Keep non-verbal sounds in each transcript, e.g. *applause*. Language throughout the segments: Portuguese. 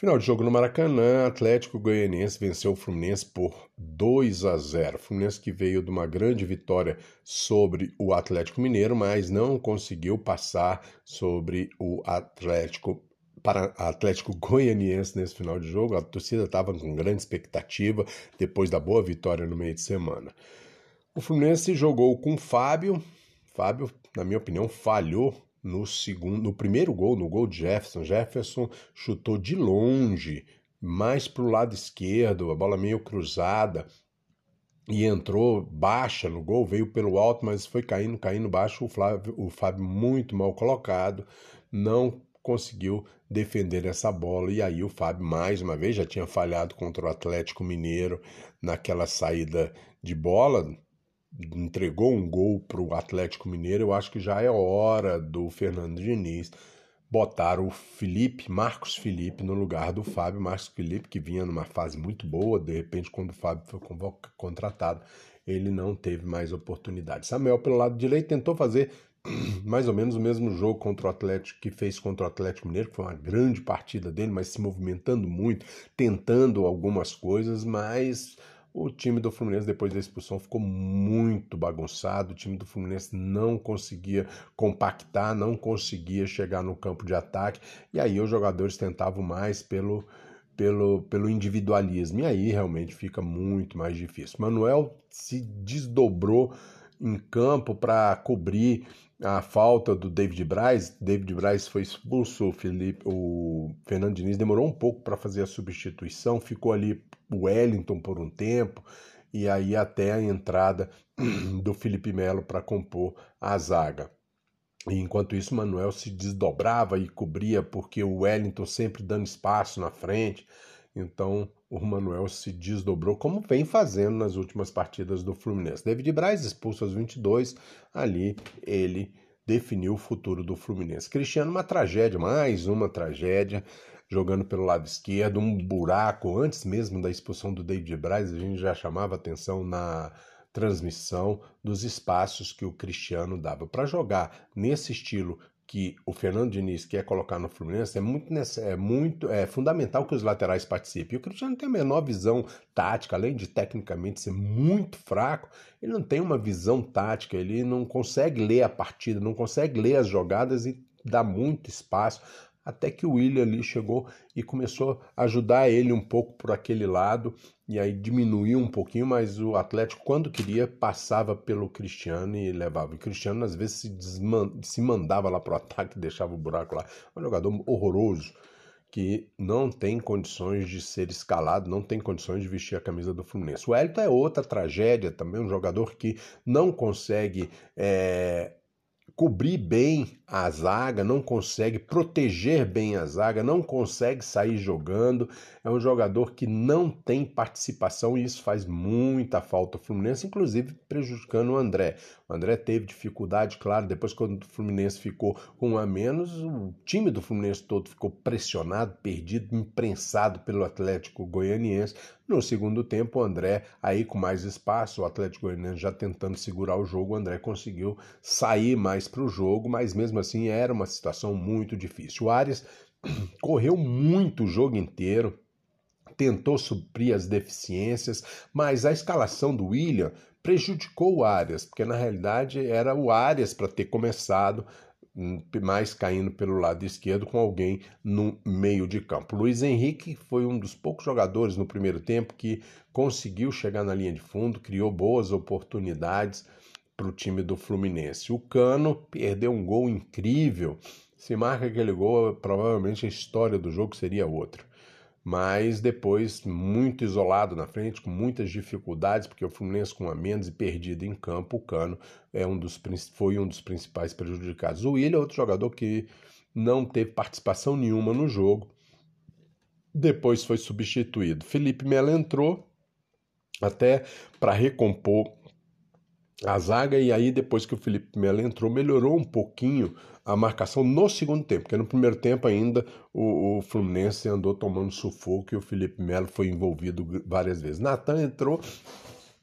Final de jogo no Maracanã, Atlético Goianiense venceu o Fluminense por 2 a 0. Fluminense que veio de uma grande vitória sobre o Atlético Mineiro, mas não conseguiu passar sobre o Atlético para Atlético Goianiense nesse final de jogo. A torcida estava com grande expectativa depois da boa vitória no meio de semana. O Fluminense jogou com Fábio. Fábio, na minha opinião, falhou no segundo, no primeiro gol, no gol de Jefferson. Jefferson chutou de longe, mais para o lado esquerdo, a bola meio cruzada e entrou baixa no gol, veio pelo alto, mas foi caindo, caindo baixo. O, Flávio, o Fábio muito mal colocado, não conseguiu defender essa bola. E aí o Fábio, mais uma vez, já tinha falhado contra o Atlético Mineiro naquela saída de bola, entregou um gol para o Atlético Mineiro, eu acho que já é hora do Fernando Diniz botar o Felipe, Marcos Felipe, no lugar do Fábio. Marcos Felipe, que vinha numa fase muito boa, de repente, quando o Fábio foi contratado, ele não teve mais oportunidade. Samuel, pelo lado direito, tentou fazer *clears throat* mais ou menos o mesmo jogo contra o Atlético que fez contra o Atlético Mineiro, que foi uma grande partida dele, mas se movimentando muito, tentando algumas coisas, mas o time do Fluminense, depois da expulsão, ficou muito bagunçado. O time do Fluminense não conseguia compactar, não conseguia chegar no campo de ataque. E aí os jogadores tentavam mais pelo, pelo, pelo individualismo. E aí realmente fica muito mais difícil. Manuel se desdobrou em campo para cobrir a falta do David Braz. David Braz foi expulso, o Felipe, o Fernando Diniz demorou um pouco para fazer a substituição, ficou ali o Wellington por um tempo e aí até a entrada *clears throat* do Felipe Melo para compor a zaga. Enquanto isso, Manuel se desdobrava e cobria porque o Wellington sempre dando espaço na frente. Então o Manuel se desdobrou, como vem fazendo nas últimas partidas do Fluminense. David Braz expulso aos 22, ali ele definiu o futuro do Fluminense. Cristiano, uma tragédia, mais uma tragédia, jogando pelo lado esquerdo, um buraco. Antes mesmo da expulsão do David Braz, a gente já chamava atenção na transmissão dos espaços que o Cristiano dava para jogar nesse estilo que o Fernando Diniz quer colocar no Fluminense, é muito, é muito é fundamental que os laterais participem. o Cristiano tem a menor visão tática, além de tecnicamente ser muito fraco, ele não tem uma visão tática, ele não consegue ler a partida, não consegue ler as jogadas e dá muito espaço até que o William ali chegou e começou a ajudar ele um pouco por aquele lado, e aí diminuiu um pouquinho, mas o Atlético, quando queria, passava pelo Cristiano e levava. O Cristiano, às vezes, se, se mandava lá para o *laughs* ataque, deixava o buraco lá. Um jogador horroroso, que não tem condições de ser escalado, não tem condições de vestir a camisa do Fluminense. O Elton é outra tragédia também, um jogador que não consegue. É cobrir bem a zaga, não consegue proteger bem a zaga, não consegue sair jogando. É um jogador que não tem participação e isso faz muita falta ao Fluminense, inclusive prejudicando o André. O André teve dificuldade, claro, depois quando o Fluminense ficou com um a menos, o time do Fluminense todo ficou pressionado, perdido, imprensado pelo Atlético Goianiense. No segundo tempo, o André, aí com mais espaço, o Atlético Goianiense já tentando segurar o jogo, o André conseguiu sair mais para o jogo, mas mesmo assim era uma situação muito difícil. O Arias *clears throat* correu muito o jogo inteiro, tentou suprir as deficiências, mas a escalação do William prejudicou o Arias, porque na realidade era o Arias para ter começado mais caindo pelo lado esquerdo com alguém no meio de campo. Luiz Henrique foi um dos poucos jogadores no primeiro tempo que conseguiu chegar na linha de fundo, criou boas oportunidades para o time do Fluminense. O Cano perdeu um gol incrível. Se marca aquele gol, provavelmente a história do jogo seria outra mas depois muito isolado na frente, com muitas dificuldades, porque o Fluminense com a menos e perdido em campo, o Cano é um dos, foi um dos principais prejudicados. O Willian é outro jogador que não teve participação nenhuma no jogo, depois foi substituído. Felipe Melo entrou até para recompor a zaga e aí depois que o Felipe Melo entrou melhorou um pouquinho a marcação no segundo tempo, porque no primeiro tempo ainda o, o Fluminense andou tomando sufoco e o Felipe Melo foi envolvido várias vezes. Natan entrou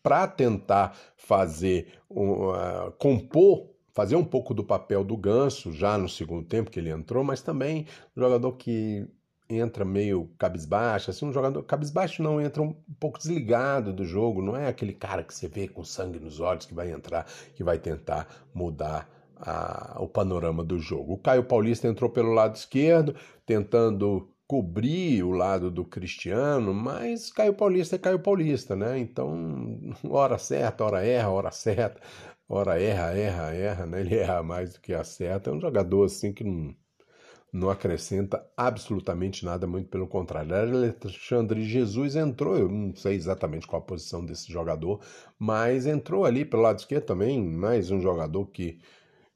para tentar fazer uh, compor fazer um pouco do papel do Ganso já no segundo tempo que ele entrou, mas também jogador que entra meio cabisbaixo, assim, um jogador cabisbaixo não entra um pouco desligado do jogo, não é aquele cara que você vê com sangue nos olhos que vai entrar, que vai tentar mudar a, o panorama do jogo. O Caio Paulista entrou pelo lado esquerdo, tentando cobrir o lado do Cristiano, mas Caio Paulista é Caio Paulista, né? Então, *laughs* hora certa, hora erra, hora certa, hora erra, erra, erra, né? Ele erra mais do que acerta. É um jogador assim que não não acrescenta absolutamente nada, muito pelo contrário. Alexandre Jesus entrou, eu não sei exatamente qual a posição desse jogador, mas entrou ali pelo lado esquerdo também, mais um jogador que,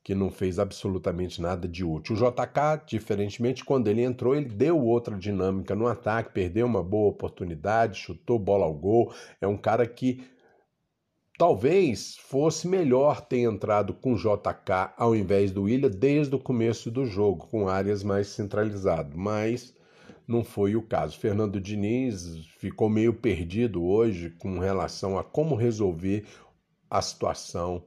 que não fez absolutamente nada de útil. O JK, diferentemente, quando ele entrou, ele deu outra dinâmica no ataque, perdeu uma boa oportunidade, chutou bola ao gol. É um cara que Talvez fosse melhor ter entrado com JK ao invés do Willian desde o começo do jogo, com áreas mais centralizado, mas não foi o caso. Fernando Diniz ficou meio perdido hoje com relação a como resolver a situação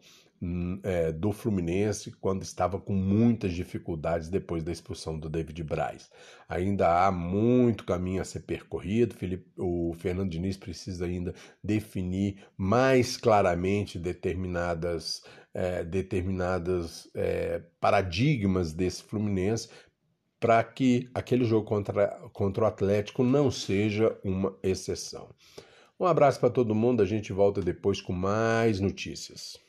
é, do Fluminense quando estava com muitas dificuldades depois da expulsão do David Braz. Ainda há muito caminho a ser percorrido. Felipe, o Fernando Diniz precisa ainda definir mais claramente determinadas, é, determinadas é, paradigmas desse Fluminense para que aquele jogo contra, contra o Atlético não seja uma exceção. Um abraço para todo mundo, a gente volta depois com mais notícias.